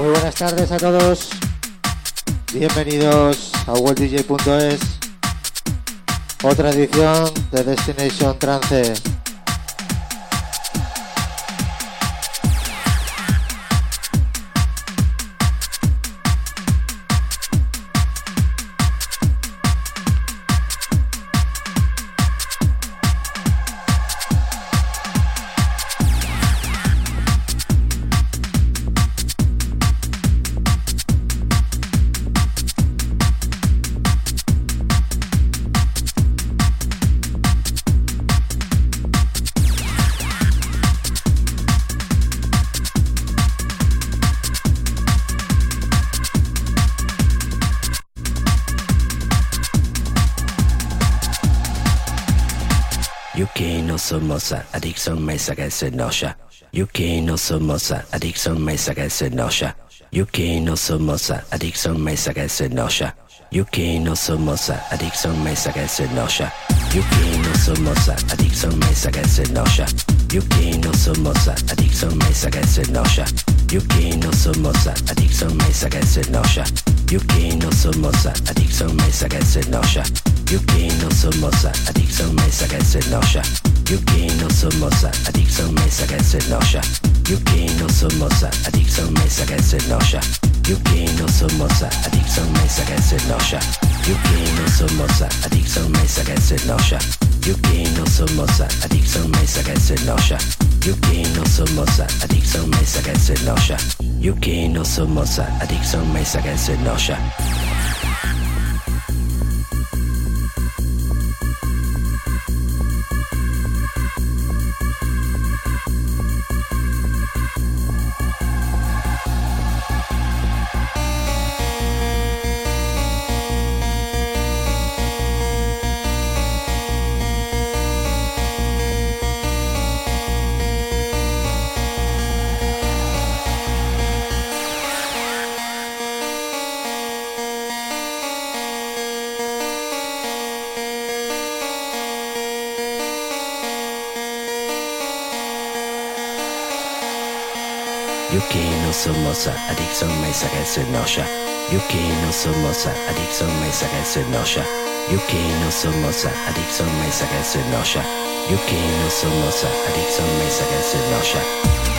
Muy buenas tardes a todos. Bienvenidos a worlddj.es. Otra edición de Destination Trance. addiction messa che se noscia. UK non sommossa, addiction messa che se noscia. UK non sommossa, addiction messa che se noscia. UK non sommossa, addiction messa che se noscia. UK non sommossa, addiction messa che se noscia. UK non sommossa, addiction messa che se noscia. UK non sommossa, addiction messa che se noscia. UK non sommossa, addiction messa che se noscia. UK non sommossa, addiction messa che se noscia. Yuki no somosa, adicción me saca ese noya. Yuki no somosa, adicción me saca ese noya. Yuki no somosa, adicción me saca ese noya. Yuki no somosa, adicción me saca ese noya. Yuki no somosa, adicción me saca ese noya. Yuki no somosa, adicción me saca ese noya. Yuki no somosa, adicción me saca ese noya. losa, adicção mais sagrada nossa. Yuki no sou losa, adicção mais sagrada nossa. Yuki no sou losa, adicção mais sagrada nossa. Yuki no sou losa, adicção mais sagrada nossa.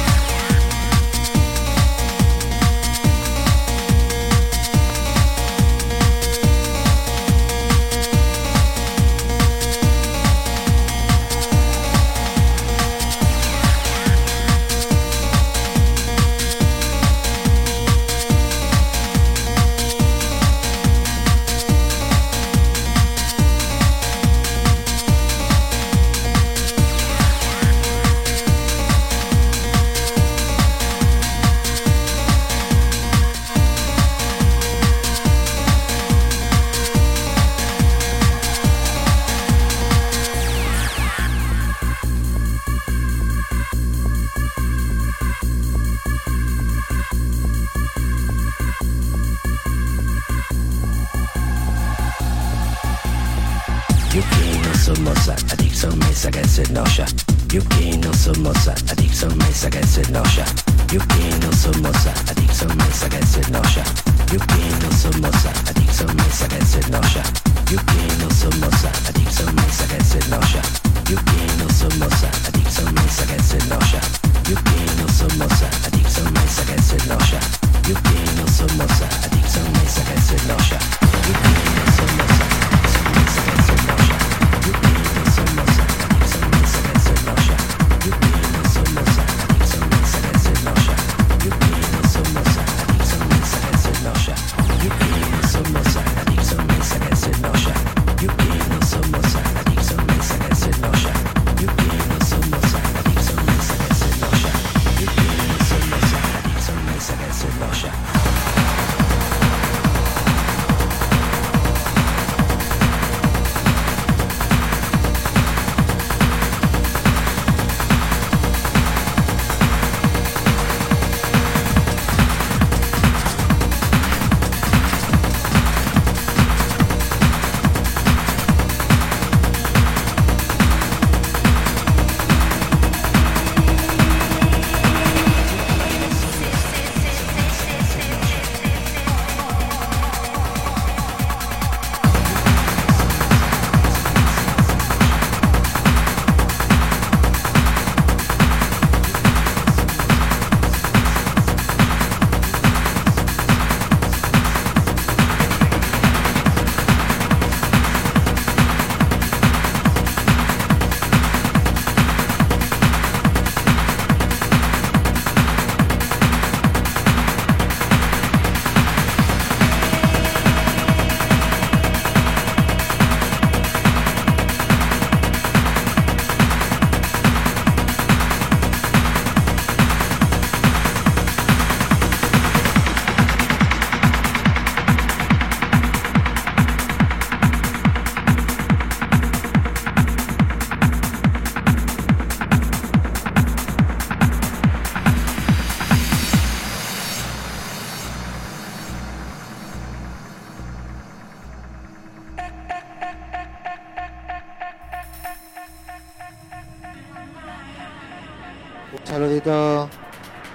Saludito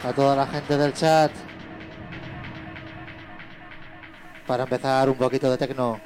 a toda la gente del chat. Para empezar un poquito de tecno.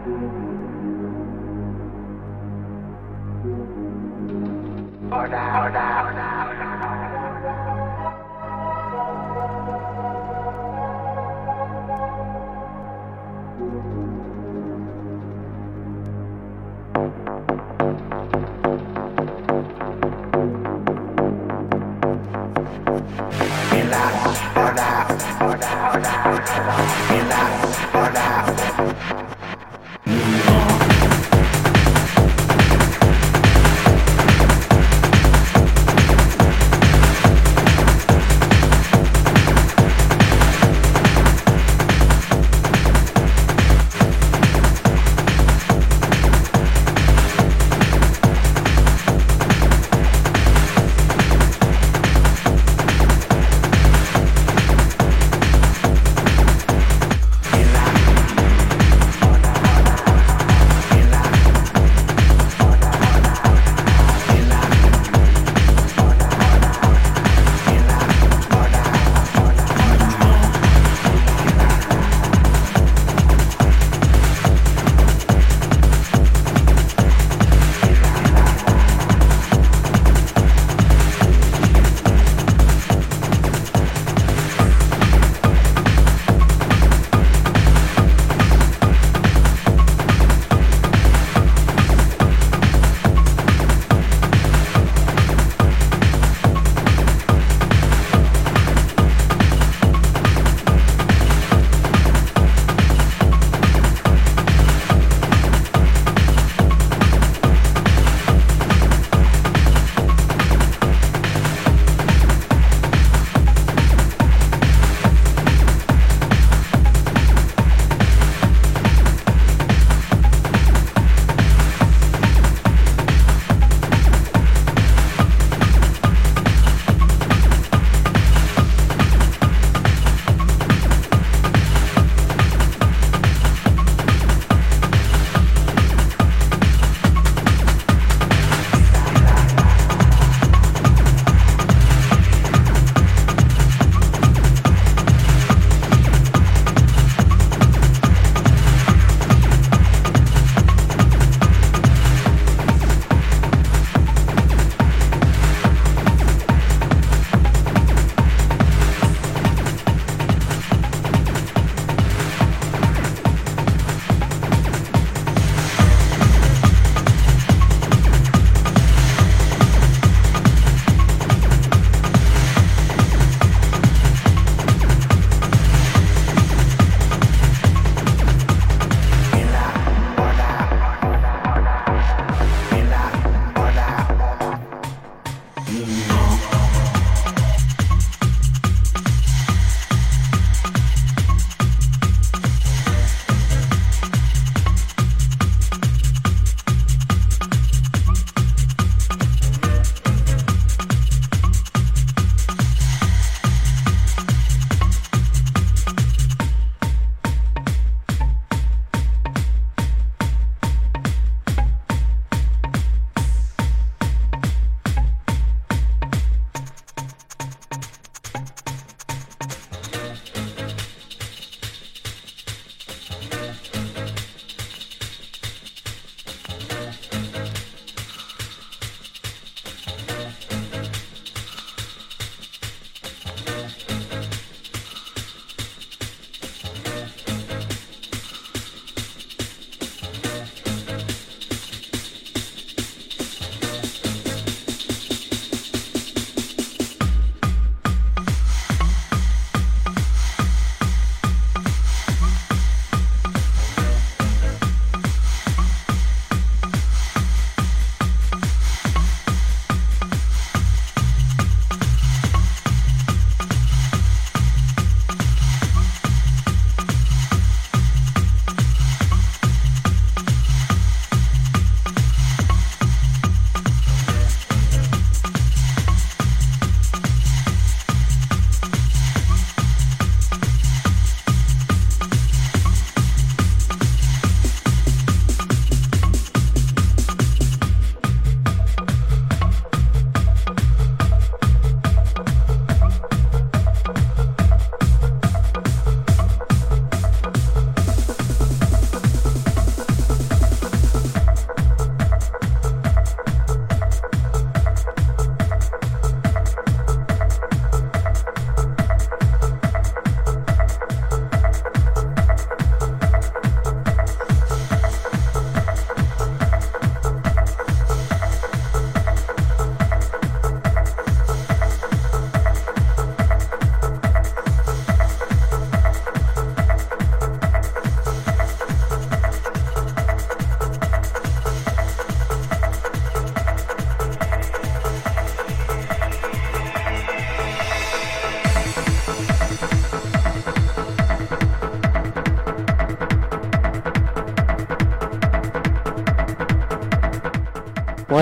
Order, order, order, order. Order, order, order, order, order, order.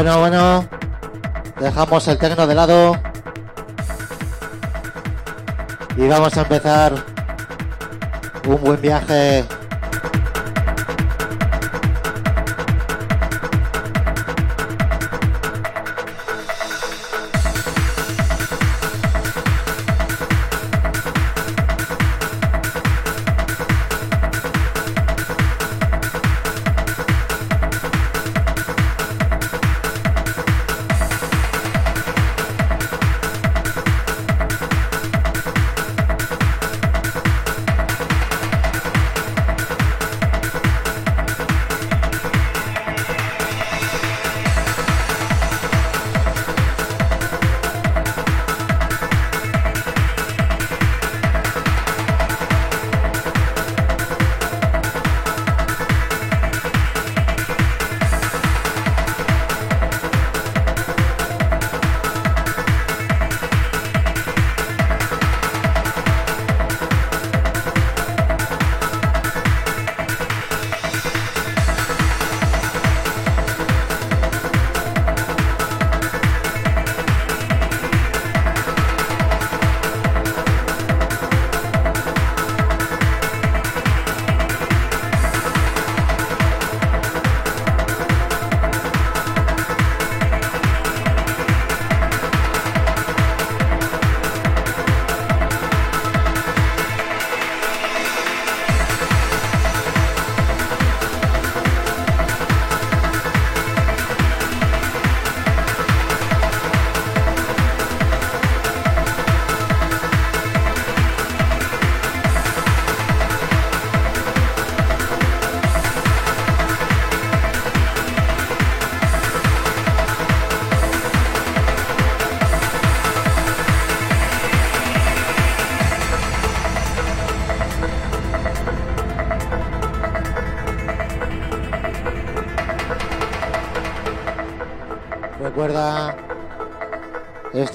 Bueno, bueno. Dejamos el tecno de lado. Y vamos a empezar un buen viaje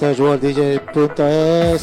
É João DJ, puta é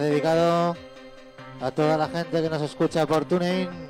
dedicado a toda la gente que nos escucha por TuneIn.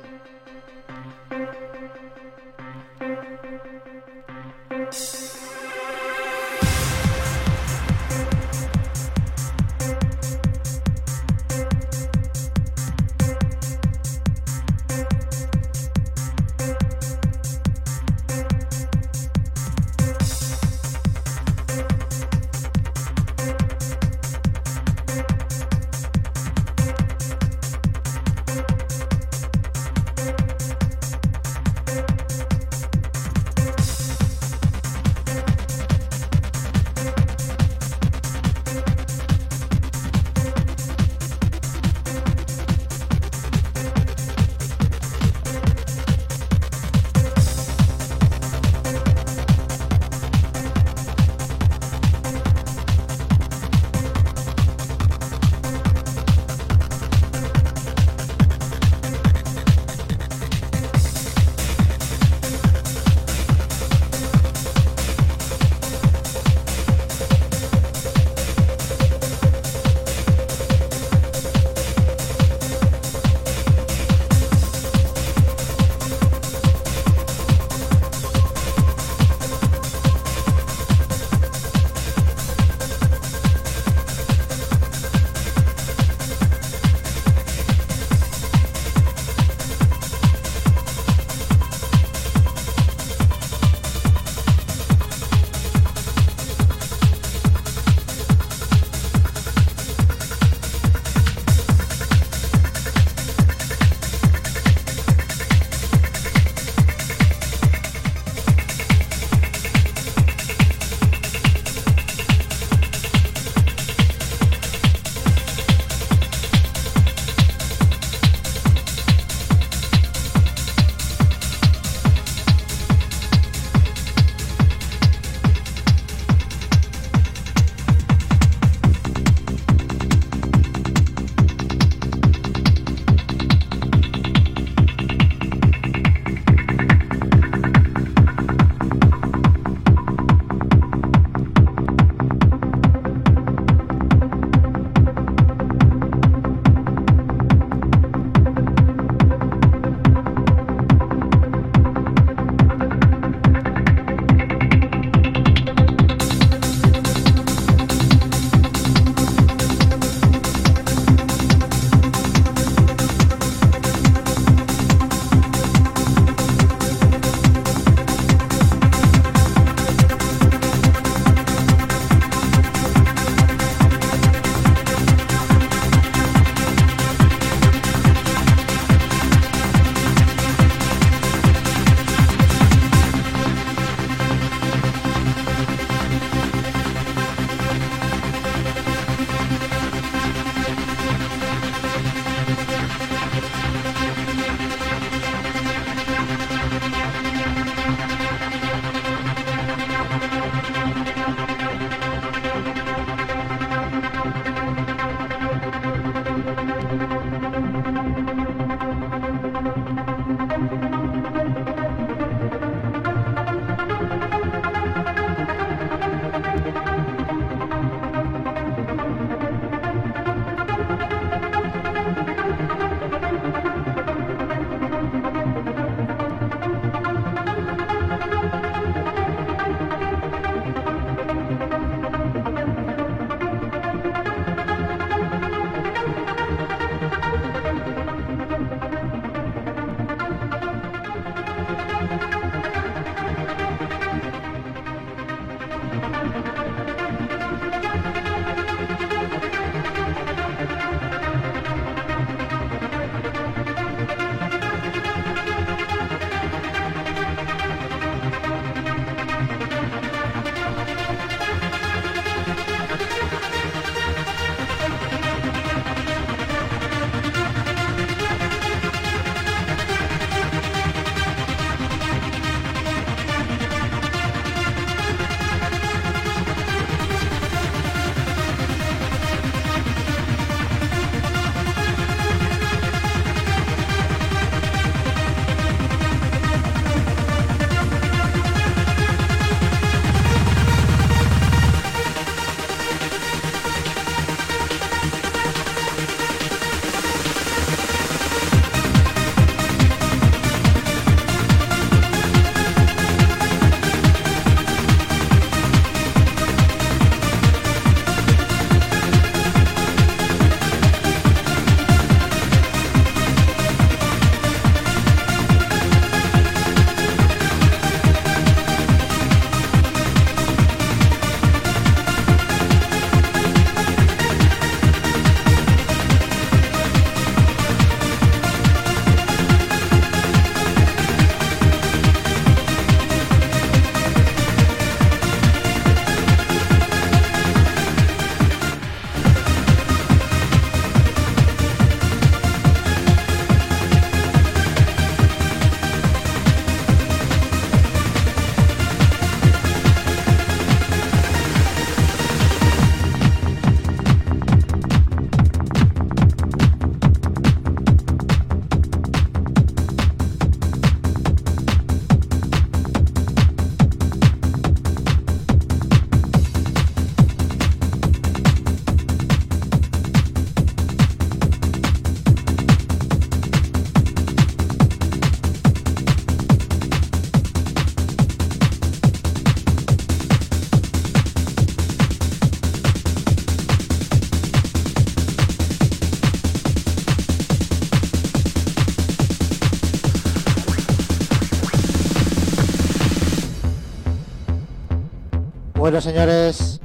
Bueno, señores,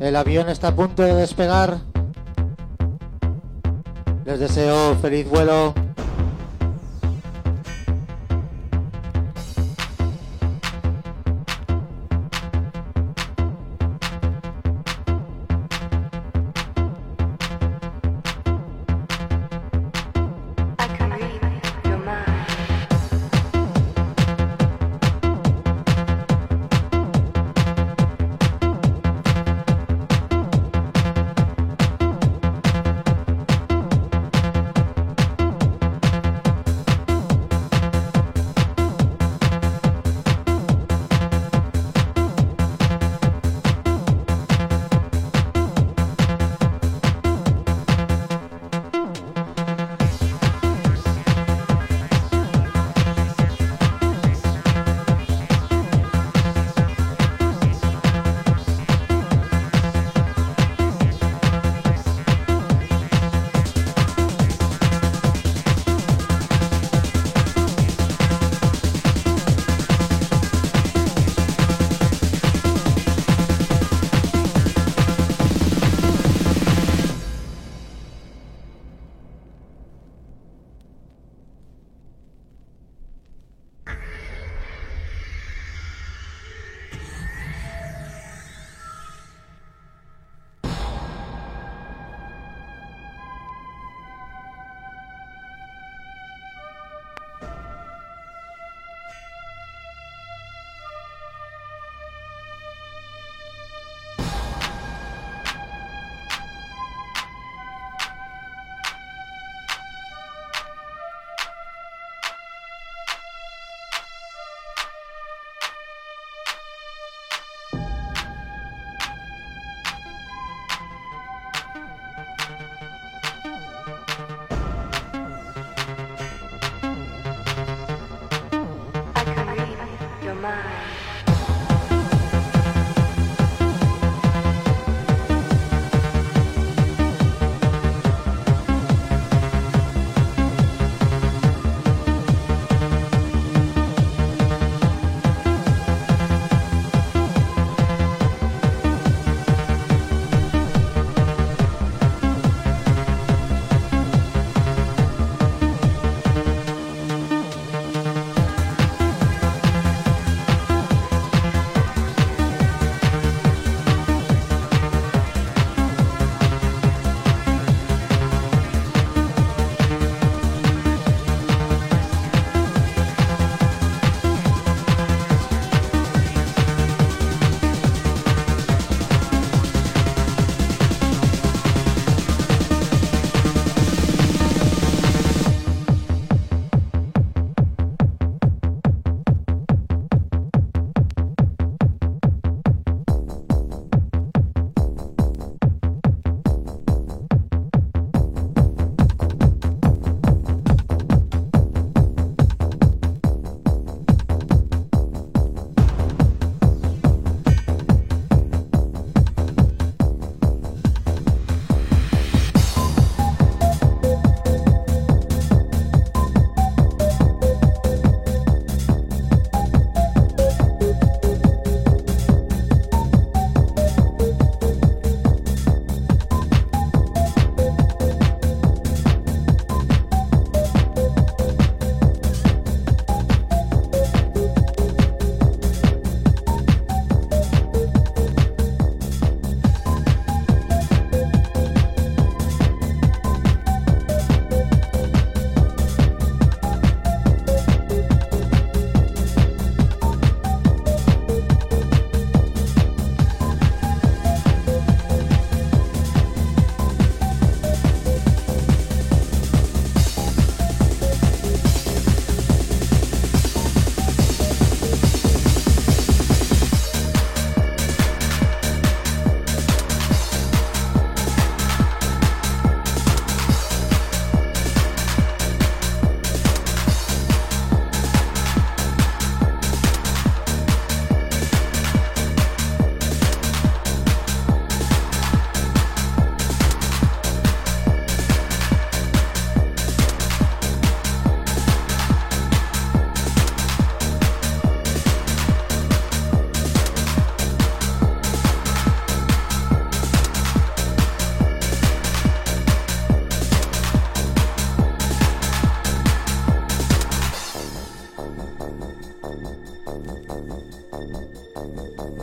el avión está a punto de despegar. Les deseo feliz vuelo.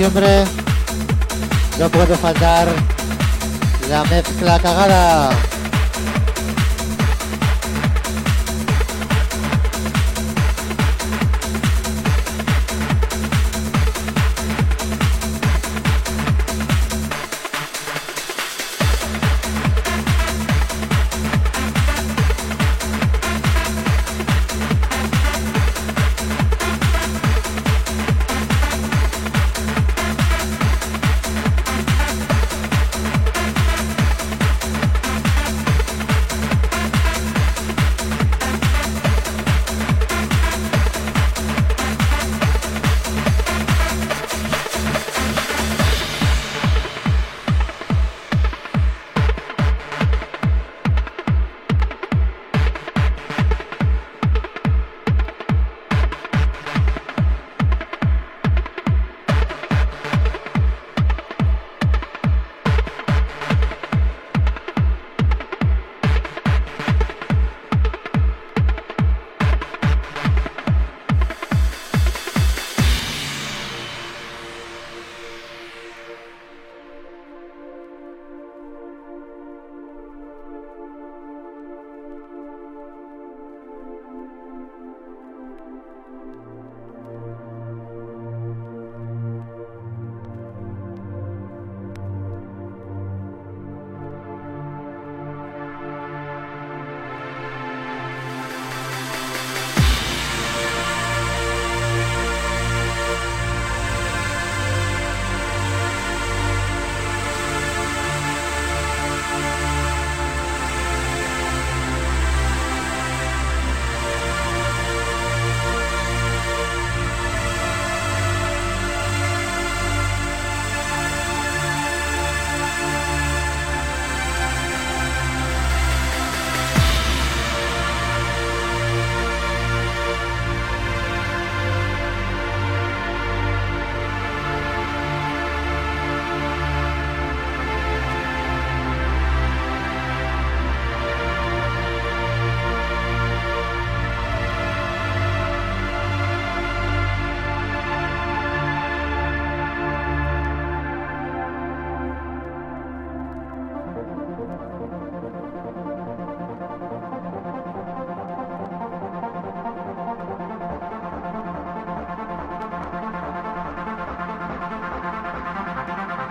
siempre no puede faltar la mezcla cagada.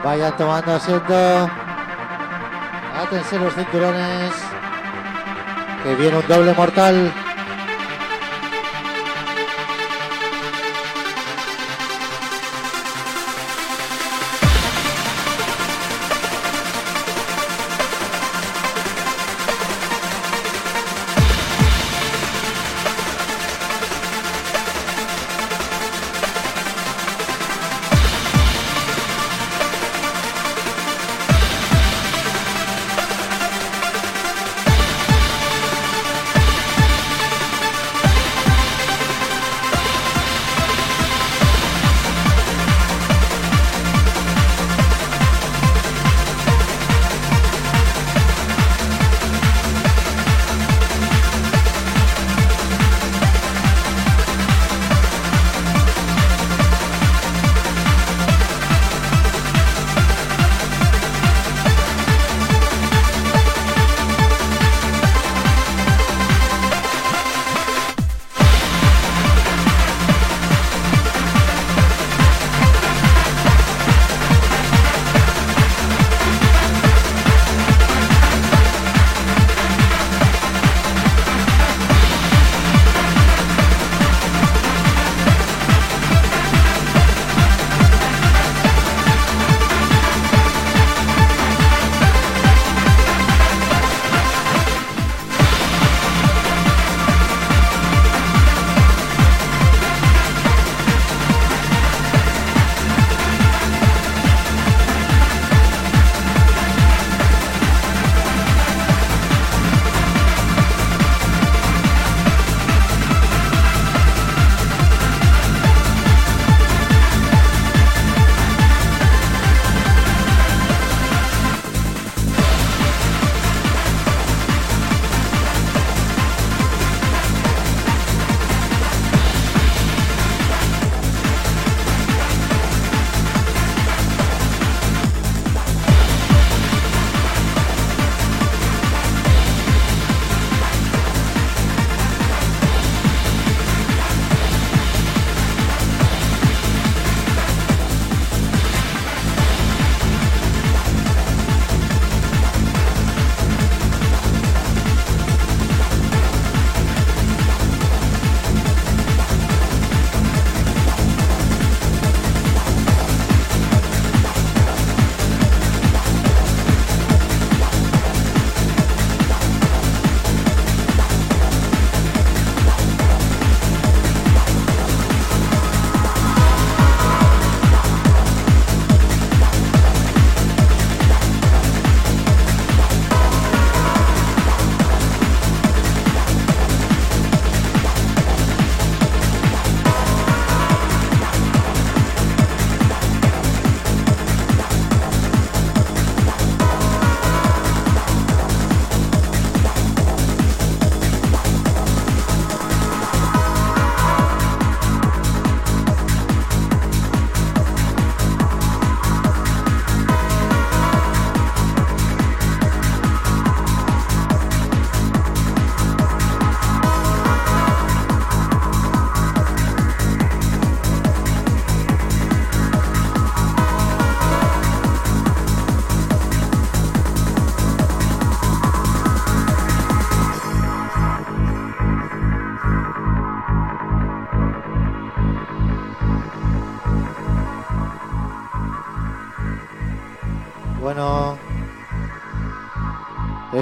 Vayan tomando asiento. Atención los cinturones. Que viene un doble mortal.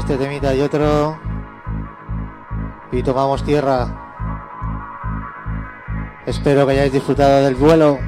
Este temita y otro. Y tomamos tierra. Espero que hayáis disfrutado del vuelo.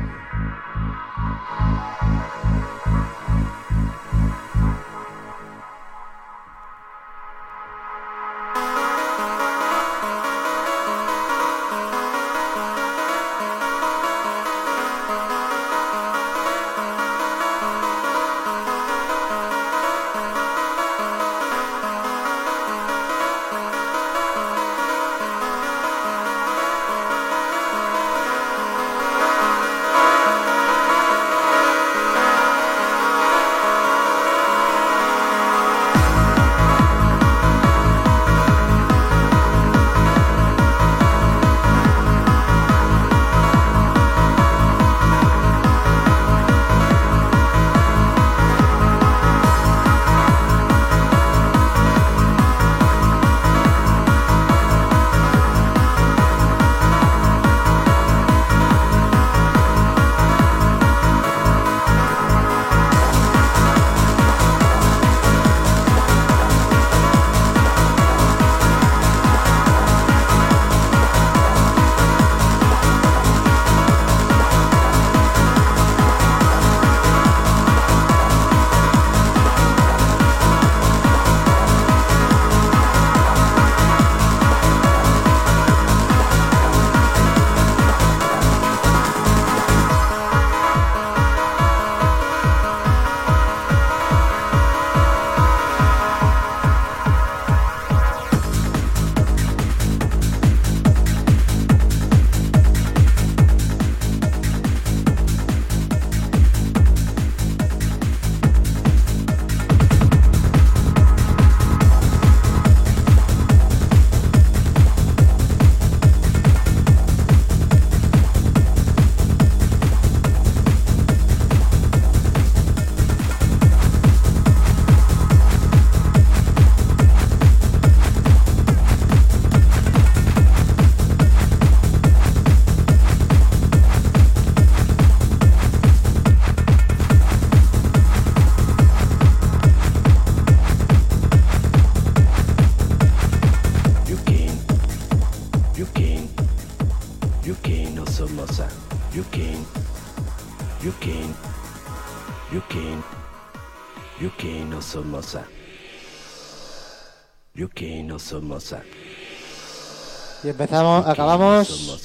Empezamos, acabamos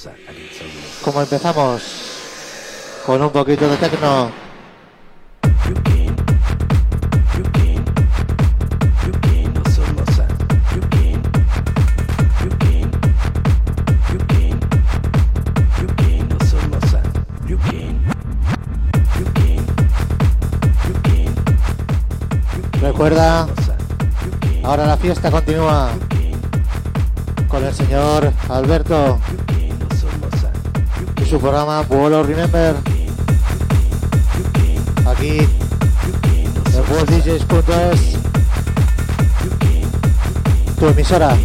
como empezamos, con un poquito de tecno. Yuki. Yuki. Yuki no Somosa. Yuki. Yuki. Yuki. Yuki no Somosa. Yuki. Yuki. Yuki. Recuerda, ahora la fiesta continúa con el señor Alberto. Y su programa Vuelo Remember. Aquí en worlddjs.es, tu emisora.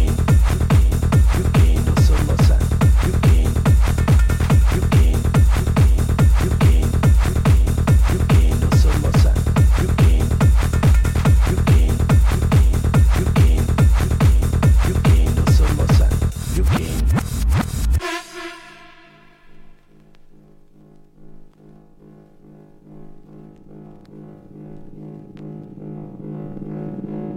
Thank you.